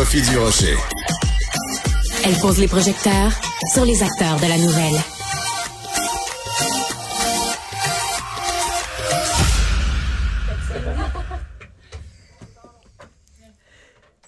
Sophie Durocher. Elle pose les projecteurs sur les acteurs de la nouvelle.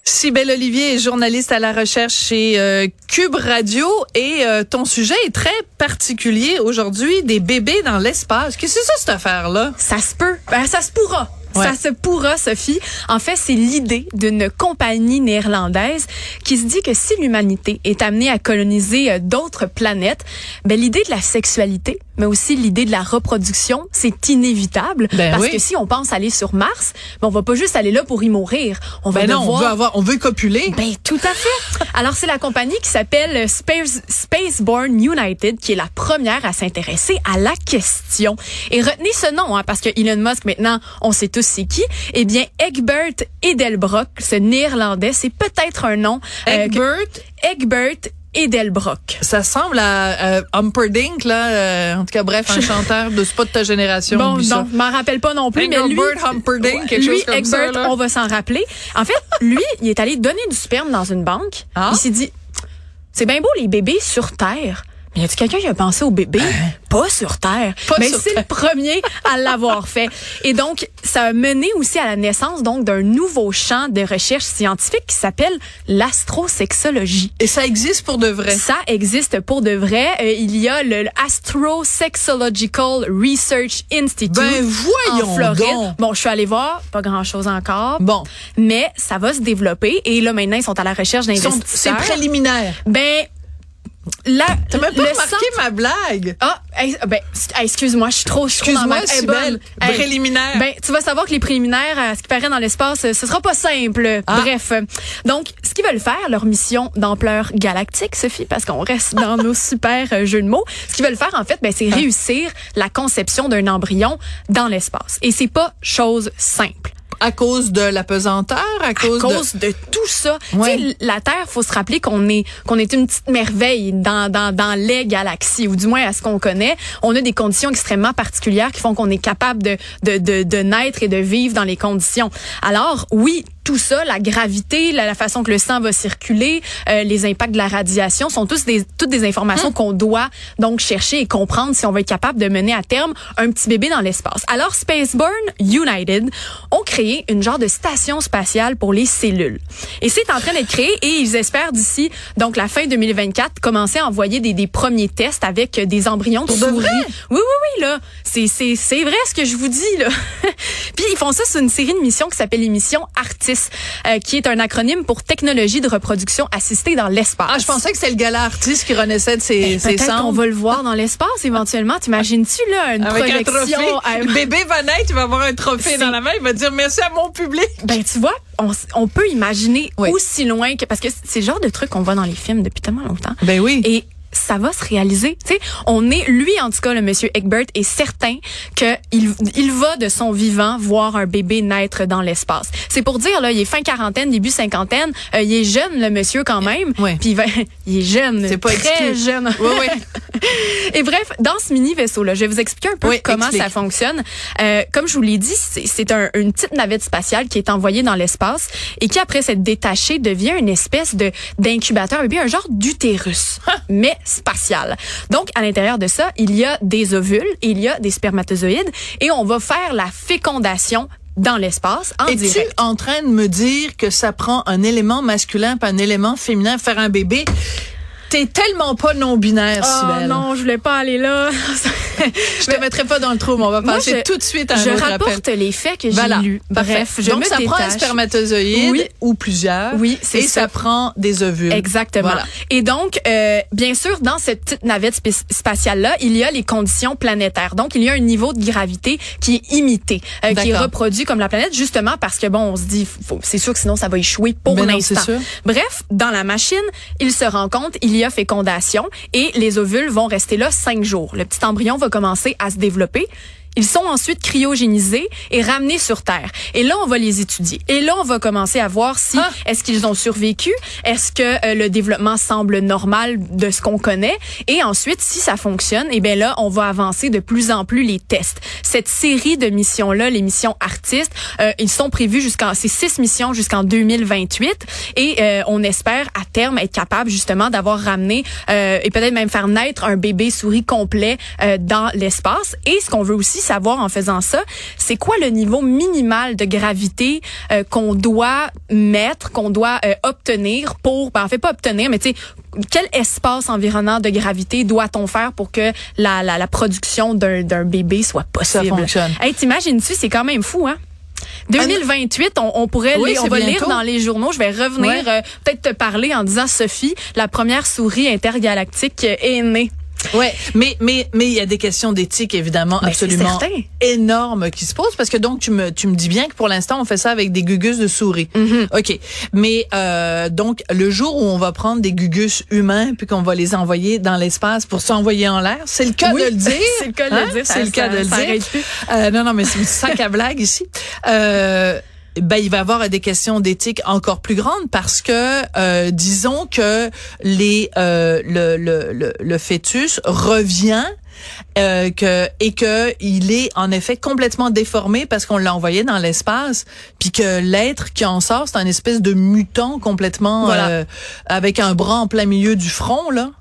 Cybelle Olivier est journaliste à la recherche chez euh, Cube Radio et euh, ton sujet est très particulier aujourd'hui, des bébés dans l'espace. Qu'est-ce que c'est ça cette affaire-là? Ça se peut. Ben, ça se pourra. Ouais. Ça se pourra, Sophie. En fait, c'est l'idée d'une compagnie néerlandaise qui se dit que si l'humanité est amenée à coloniser euh, d'autres planètes, ben, l'idée de la sexualité, mais aussi l'idée de la reproduction, c'est inévitable. Ben parce oui. que si on pense aller sur Mars, ben, on va pas juste aller là pour y mourir. On va Ben non, on veut avoir, on veut copuler. ben tout à fait. Alors c'est la compagnie qui s'appelle Space Spaceborne United qui est la première à s'intéresser à la question. Et retenez ce nom hein, parce que Elon Musk maintenant, on sait tous c'est qui. Eh bien Egbert Edelbrock, ce néerlandais, c'est peut-être un nom euh, que- Egbert, Egbert Edelbrock. ça semble à, à Humperdinck, là. euh, en tout cas, bref, un chanteur de pas de ta génération. Bon, non, je m'en rappelle pas non plus, mais lui, Engelbert Humperdinck, quelque lui, chose comme Egbert, ça, là. on va s'en rappeler. En fait, lui, il est allé donner du sperme dans une banque. Ah. Il s'est dit, c'est bien beau les bébés sur Terre. Mais y a-t-il quelqu'un qui a pensé aux bébés? Pas sur Terre. Pas mais c'est le premier à l'avoir fait. Et donc, ça a mené aussi à la naissance donc d'un nouveau champ de recherche scientifique qui s'appelle l'astrosexologie. Et ça existe pour de vrai? Ça existe pour de vrai. Euh, il y a le Astrosexological Research Institute Ben, voyons en Floride. donc. Bon, je suis allée voir, pas grand-chose encore. Bon. Mais ça va se développer et là maintenant ils sont à la recherche sont- C'est d'investisseurs. préliminaire. Ben là, T'as même pas remarqué centre- ma blague? Ah, hey, ben, hey, excuse-moi, je suis trop, je suis Excuse-moi, si Hey, belle. Hey, Préliminaire. Ben, tu vas savoir que les préliminaires, à ce qui paraît dans l'espace, euh, ce sera pas simple. Ah. Bref. Donc, ce qu'ils veulent faire, leur mission d'ampleur galactique, Sophie, parce qu'on reste dans nos super euh, jeux de mots, ce qu'ils veulent faire, en fait, ben, Ah. c'est réussir la conception d'un embryon dans l'espace. Et c'est pas chose simple. À cause de la pesanteur, à À cause, cause de... tout ça. Ouais. Tu sais, la Terre, faut se rappeler qu'on est qu'on est une petite merveille dans, dans, dans les galaxies, ou du moins à ce qu'on connaît. On a des conditions extrêmement particulières qui font qu'on est capable de, de, de, de naître et de vivre dans les conditions. Alors, oui, tout ça, la gravité, la, la façon que le sang va circuler, euh, les impacts de la radiation sont tous des, toutes des informations qu'on doit donc chercher et comprendre si on va être capable de mener à terme un petit bébé dans l'espace. Alors, Spaceborne United ont créé une genre de station spatiale pour les cellules. Et c'est en train d'être créé et ils espèrent d'ici, donc la fin 2024, commencer à envoyer des, des premiers tests avec des embryons de souris. Oui, oui, oui, là. C'est, c'est, c'est vrai ce que je vous dis, là. Puis ils font ça sur une série de missions qui s'appelle l'émission Euh, qui est un acronyme pour technologie de reproduction assistée dans l'espace. Ah, je pensais que c'était le gala artiste qui renaissait de ses, Ben, ses cendres. va le voir dans l'espace éventuellement. T'imagines-tu, là, une Avec un projection? trophée. euh, Le bébé va naître, il va avoir un trophée C'est- dans la main, il va dire merci à mon public. Ben, tu vois, on, on peut imaginer Oui. aussi loin que, parce que c'est le genre de truc qu'on voit dans les films depuis tellement longtemps. Ben oui. Et ça va se réaliser. Tu sais, on est, lui en tout cas, le monsieur Egbert est certain que il, il va de son vivant voir un bébé naître dans l'espace. C'est pour dire là, il est fin quarantaine, début cinquantaine, euh, il est jeune le monsieur quand même. Ouais. Puis il, va- il est jeune, C'est pas très exclu. jeune. Oui, oui. Et bref, dans ce mini vaisseau là, je vais vous expliquer un peu Oui, comment explique. ça fonctionne. Euh, comme je vous l'ai dit, c'est un- une petite navette spatiale qui est envoyée dans l'espace et qui après s'être détachée devient une espèce de d'incubateur bébé, un genre d'utérus, mais spatial. Donc à l'intérieur de ça, il y a des ovules, il y a des spermatozoïdes et on va faire la fécondation dans l'espace en Es-tu direct. en train de me dire que ça prend un élément masculin pas un élément féminin faire un bébé? T'es tellement pas non-binaire, Oh non, je voulais pas aller là. Je te mettrai pas dans le trou, mais on va Moi, passer je- tout de suite à un je autre rapporte les faits que j'ai Voilà. lus. Bref, je Donc, me ça prend un détache. spermatozoïde Oui. ou plusieurs. Oui, c'est Et ça. ça prend des ovules. Exactement. Voilà. Et donc, euh, bien sûr, dans cette petite navette spa- spatiale-là, il y a les conditions planétaires. Donc, il y a un niveau de gravité qui est imité, euh, qui est reproduit comme la planète, justement parce que, bon, on se dit, c'est sûr que sinon, ça va échouer pour l'instant. Bref, dans la machine, il se rend compte, il y a fécondation et les ovules vont rester là cinq jours. Le petit embryon va commencer à se développer. Ils sont ensuite cryogénisés et ramenés sur Terre. Et là, on va les étudier. Et là, on va commencer à voir si Ah. est-ce qu'ils ont survécu, est-ce que euh, le développement semble normal de ce qu'on connaît, et ensuite, si ça fonctionne, et bien là, on va avancer de plus en plus les tests. Cette série de missions-là, les missions artistes, euh, ils sont prévus jusqu'en ces six missions jusqu'en 2028, et euh, on espère à terme être capable justement d'avoir ramené euh, et peut-être même faire naître un bébé souris complet euh, dans l'espace. Et ce qu'on veut aussi savoir en faisant ça, c'est quoi le niveau minimal de gravité euh, qu'on doit mettre, qu'on doit euh, obtenir pour, ben, en fait pas obtenir, mais tu sais, quel espace environnant de gravité doit-on faire pour que la, la, la production d'un d'un bébé soit possible? fonctionne. Hey, t'imagines-tu, c'est quand même fou, hein? 2028, on, on pourrait Oui, lire, on va lire dans les journaux. Je vais revenir Ouais. euh, peut-être te parler en disant Sophie, la première souris intergalactique est née. Ouais, mais mais mais il y a des questions d'éthique évidemment Ben, absolument énormes qui se posent parce que donc tu me tu me dis bien que pour l'instant on fait ça avec des gugus de souris. Mm-hmm. OK. Mais euh, donc le jour où on va prendre des gugus humains puis qu'on va les envoyer dans l'espace pour s'envoyer en l'air, c'est le cas Oui, de le dire. c'est le cas de Hein? le dire. C'est le cas de le ça dire. Euh, non non mais c'est sac à blague ici. Euh, ben, il va y avoir des questions d'éthique encore plus grandes parce que euh, disons que les euh, le, le, le, le fœtus revient euh, que et que il est en effet complètement déformé parce qu'on l'a envoyé dans l'espace puis que l'être qui en sort c'est un espèce de mutant complètement Voilà. euh, avec un bras en plein milieu du front là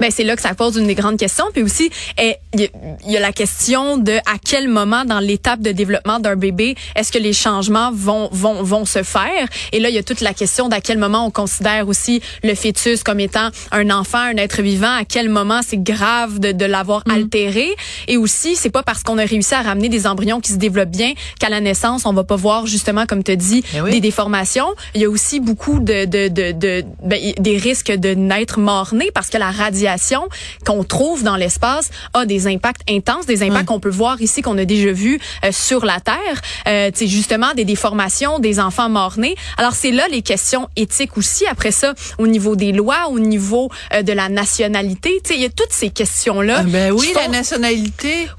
Ben c'est là que ça pose une des grandes questions. Puis aussi, eh, il y, a- il y a la question de à quel moment dans l'étape de développement d'un bébé est-ce que les changements vont vont vont se faire? Et là, il y a toute la question d'à quel moment on considère aussi le fœtus comme étant un enfant, un être vivant. À quel moment c'est grave de, de l'avoir altéré. Et aussi, c'est pas parce qu'on a réussi à ramener des embryons qui se développent bien qu'à la naissance on va pas voir justement comme tu dis Eh oui. des déformations. Il y a aussi beaucoup de, de, de, de ben, des risques de naître mort-né parce que la radiation qu'on trouve dans l'espace a des impacts intenses, des impacts qu'on peut voir ici, qu'on a déjà vu euh, sur la Terre. Euh, justement des déformations, des enfants morts-nés. Alors c'est là les questions éthiques aussi. Après ça, au niveau des lois, au niveau euh, de la nationalité, tu sais, il y a toutes ces questions-là. Ah, ben oui la nationalité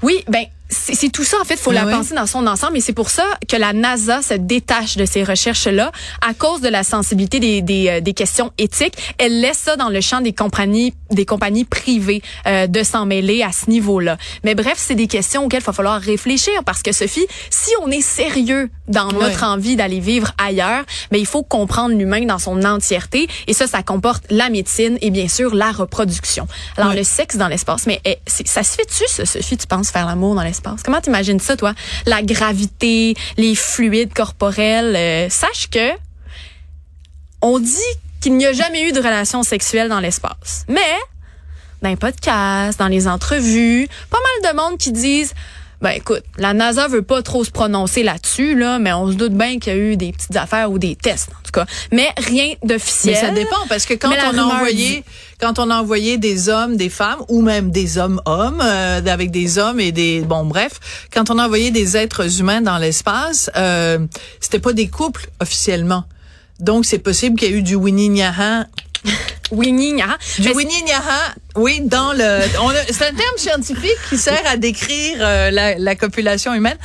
oui, ben c'est tout ça en fait, faut Ah la oui. penser dans son ensemble et c'est pour ça que la NASA se détache de ces recherches là à cause de la sensibilité des, des, euh, des questions éthiques. Elle laisse ça dans le champ des compagnies des compagnies privées euh, de s'en mêler à ce niveau-là. Mais bref, c'est des questions auxquelles il va falloir réfléchir parce que Sophie, si on est sérieux dans notre envie d'aller vivre ailleurs, mais il faut comprendre l'humain dans son entièreté et ça ça comporte la médecine et bien sûr la reproduction. Alors le sexe dans l'espace, mais eh, ça se fait-tu Sophie, tu penses faire l'amour dans l'espace? Comment t'imagines ça toi? La gravité, les fluides corporels, euh, sache que on dit qu'il n'y a jamais eu de relation sexuelle dans l'espace. Mais dans les podcasts, dans les entrevues, pas mal de monde qui disent ben écoute, la NASA veut pas trop se prononcer là-dessus là, mais on se doute bien qu'il y a eu des petites affaires ou des tests en tout cas, mais rien d'officiel. Mais ça dépend parce que quand on a envoyé dit- quand on a envoyé des hommes, des femmes ou même des hommes hommes euh, avec des hommes et des bon bref, quand on a envoyé des êtres humains dans l'espace, euh, c'était pas des couples officiellement. Donc c'est possible qu'il y ait eu du Winnie Nyaha. Winnie, Nyaha. Du Winnie Nyaha, oui, dans le c'est un terme scientifique qui sert à décrire euh, la, la copulation humaine.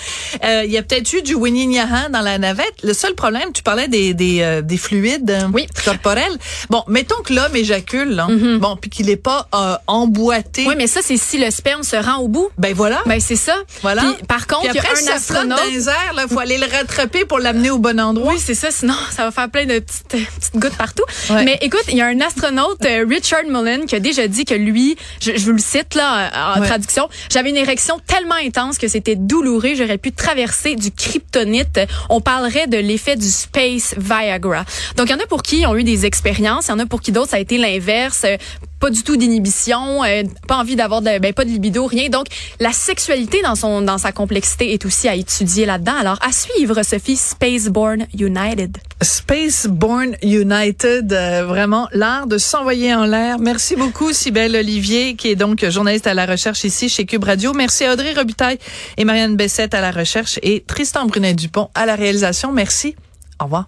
Euh, il y a peut-être eu du Winnie Nyaha dans la navette. Le seul problème, tu parlais des des, euh, des fluides Oui. corporels. Bon, mettons que l'homme éjacule, là, bon, puis qu'il est pas emboîté. Oui, mais ça c'est si le sperme se rend au bout. Ben voilà. Ben c'est ça. Voilà. Puis, par contre, Puis il y a après, un flotte astronaute dans les airs, là, faut aller le rattraper pour l'amener au bon endroit. Oui, c'est ça. Sinon, ça va faire plein de petites, petites gouttes partout. Ouais. Mais écoute, il y a un astronaute, euh, Richard Mullen, qui a déjà dit que lui, je, je vous le cite là en Ouais. traduction, j'avais une érection tellement intense que c'était douloureux. J'aurais pu traverser du kryptonite. On parlerait de l'effet du space Viagra. Donc, il y en a pour qui ont eu des expériences. Il y en a pour qui d'autres, ça a été l'inverse. Euh, Pas du tout d'inhibition, euh, pas envie d'avoir de, ben, pas de libido, rien. Donc, la sexualité dans son, dans sa complexité est aussi à étudier là-dedans. Alors, à suivre, Sophie, Spaceborne United. Spaceborne United, euh, vraiment l'art de s'envoyer en l'air. Merci beaucoup, Sibelle Olivier, qui est donc journaliste à la recherche ici chez Cube Radio. Merci Audrey Robitaille et Marianne Bessette à la recherche et Tristan Brunet-Dupont à la réalisation. Merci. Au revoir.